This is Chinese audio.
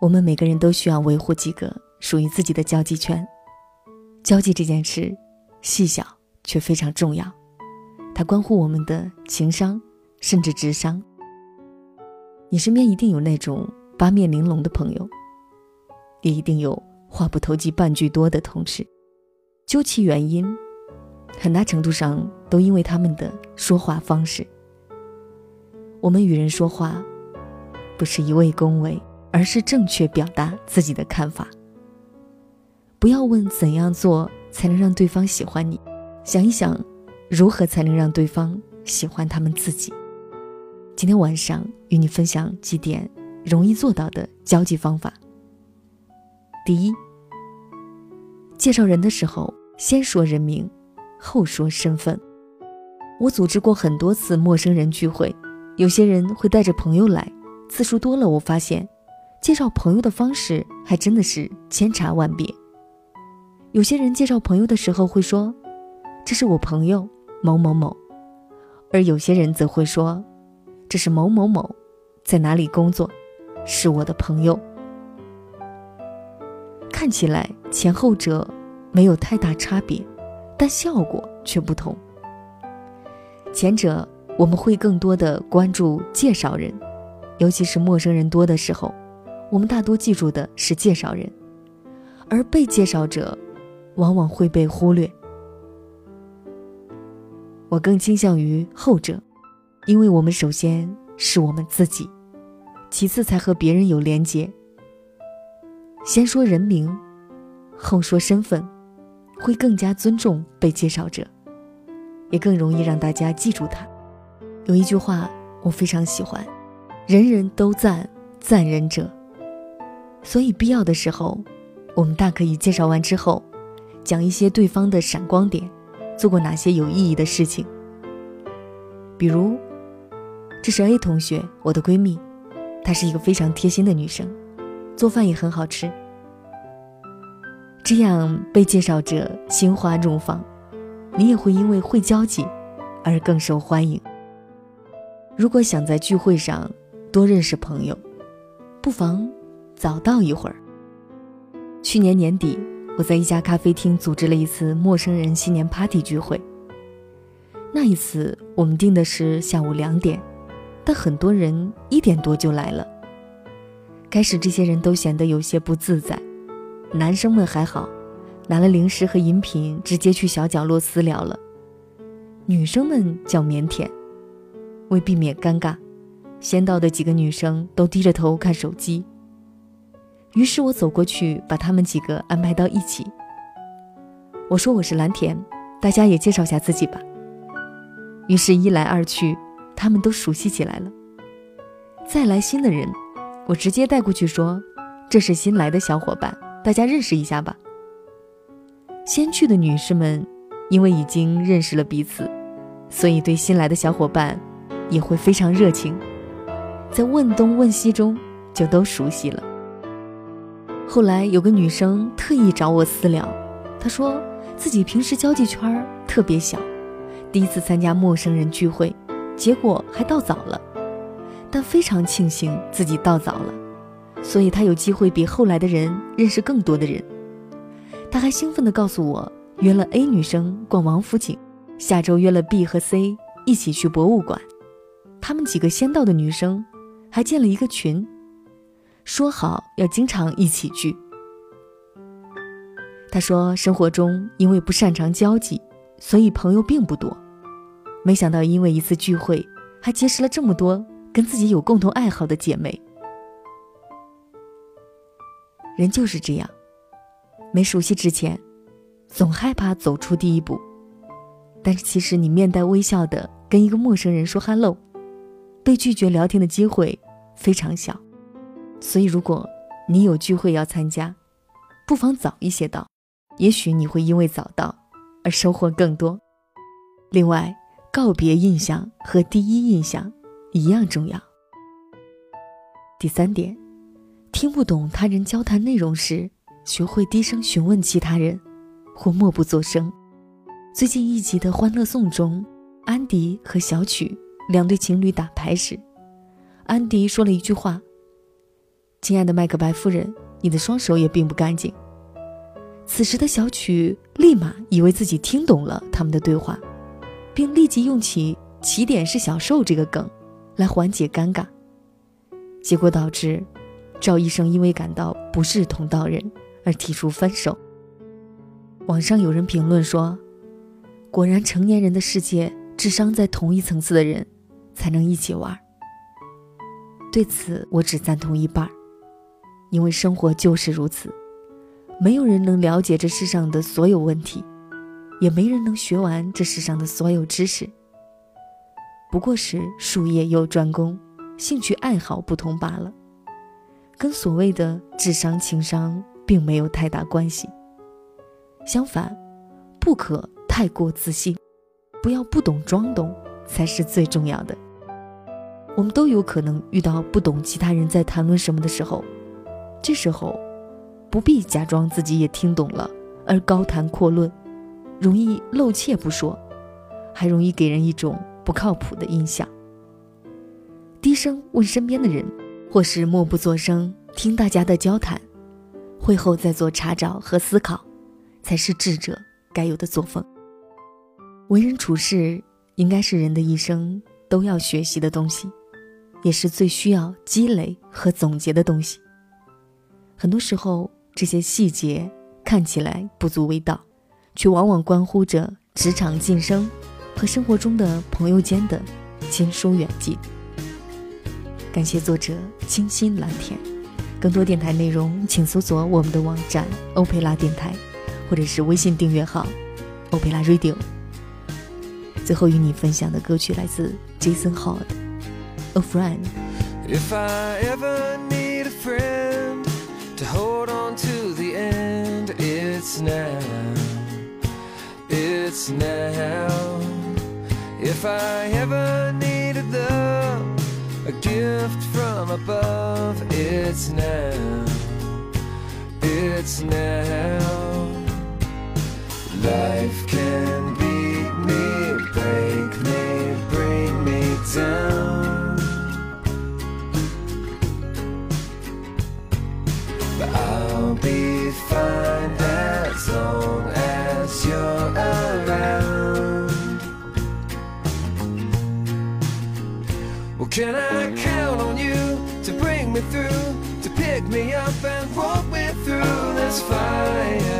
我们每个人都需要维护几个属于自己的交际圈。交际这件事，细小却非常重要，它关乎我们的情商，甚至智商。你身边一定有那种八面玲珑的朋友，也一定有话不投机半句多的同事。究其原因，很大程度上都因为他们的说话方式。我们与人说话，不是一味恭维，而是正确表达自己的看法。不要问怎样做才能让对方喜欢你，想一想，如何才能让对方喜欢他们自己。今天晚上与你分享几点容易做到的交际方法。第一，介绍人的时候先说人名，后说身份。我组织过很多次陌生人聚会，有些人会带着朋友来，次数多了，我发现介绍朋友的方式还真的是千差万别。有些人介绍朋友的时候会说：“这是我朋友某某某。”而有些人则会说：“这是某某某，在哪里工作，是我的朋友。”看起来前后者没有太大差别，但效果却不同。前者我们会更多的关注介绍人，尤其是陌生人多的时候，我们大多记住的是介绍人，而被介绍者。往往会被忽略。我更倾向于后者，因为我们首先是我们自己，其次才和别人有连结。先说人名，后说身份，会更加尊重被介绍者，也更容易让大家记住他。有一句话我非常喜欢：“人人都赞赞人者。”所以必要的时候，我们大可以介绍完之后。讲一些对方的闪光点，做过哪些有意义的事情。比如，这是 A 同学，我的闺蜜，她是一个非常贴心的女生，做饭也很好吃。这样被介绍者心花怒放，你也会因为会交际而更受欢迎。如果想在聚会上多认识朋友，不妨早到一会儿。去年年底。我在一家咖啡厅组织了一次陌生人新年 party 聚会。那一次我们定的是下午两点，但很多人一点多就来了。开始这些人都显得有些不自在，男生们还好，拿了零食和饮品直接去小角落私聊了。女生们较腼腆，为避免尴尬，先到的几个女生都低着头看手机。于是我走过去，把他们几个安排到一起。我说：“我是蓝田，大家也介绍下自己吧。”于是，一来二去，他们都熟悉起来了。再来新的人，我直接带过去说：“这是新来的小伙伴，大家认识一下吧。”先去的女士们，因为已经认识了彼此，所以对新来的小伙伴也会非常热情，在问东问西中就都熟悉了。后来有个女生特意找我私聊，她说自己平时交际圈特别小，第一次参加陌生人聚会，结果还到早了，但非常庆幸自己到早了，所以她有机会比后来的人认识更多的人。她还兴奋地告诉我，约了 A 女生逛王府井，下周约了 B 和 C 一起去博物馆，他们几个先到的女生还建了一个群。说好要经常一起聚。他说，生活中因为不擅长交际，所以朋友并不多。没想到因为一次聚会，还结识了这么多跟自己有共同爱好的姐妹。人就是这样，没熟悉之前，总害怕走出第一步。但是其实你面带微笑的跟一个陌生人说 “hello”，被拒绝聊天的机会非常小。所以，如果你有聚会要参加，不妨早一些到，也许你会因为早到而收获更多。另外，告别印象和第一印象一样重要。第三点，听不懂他人交谈内容时，学会低声询问其他人，或默不作声。最近一集的《欢乐颂》中，安迪和小曲两对情侣打牌时，安迪说了一句话。亲爱的麦克白夫人，你的双手也并不干净。”此时的小曲立马以为自己听懂了他们的对话，并立即用起“起点是小受”这个梗，来缓解尴尬。结果导致赵医生因为感到不是同道人而提出分手。网上有人评论说：“果然，成年人的世界，智商在同一层次的人才能一起玩。”对此，我只赞同一半，因为生活就是如此，没有人能了解这世上的所有问题，也没人能学完这世上的所有知识。不过是术业有专攻。兴趣爱好不同罢了，跟所谓的智商情商并没有太大关系。相反，不可太过自信，不要不懂装懂才是最重要的。我们都有可能遇到不懂其他人在谈论什么的时候，这时候不必假装自己也听懂了而高谈阔论，容易露怯不说，还容易给人一种不靠谱的印象。低声问身边的人，或是默不作声听大家的交谈，会后再做查找和思考，才是智者该有的作风。为人处事应该是人的一生都要学习的东西，也是最需要积累和总结的东西。很多时候，这些细节看起来不足为道，却往往关乎着职场晋升和生活中的朋友间的亲疏远近。感谢作者清新蓝天，更多电台内容请搜索我们的网站欧佩拉电台，或者是微信订阅号欧佩拉 Radio。最后与你分享的歌曲来自 Jason Hard，《A Friend》。Hold on to the end, it's now. It's now. If I ever needed love. a gift from above. It's now, it's now. Life can I? Count on you to bring me through to pick me up and walk me through this fire.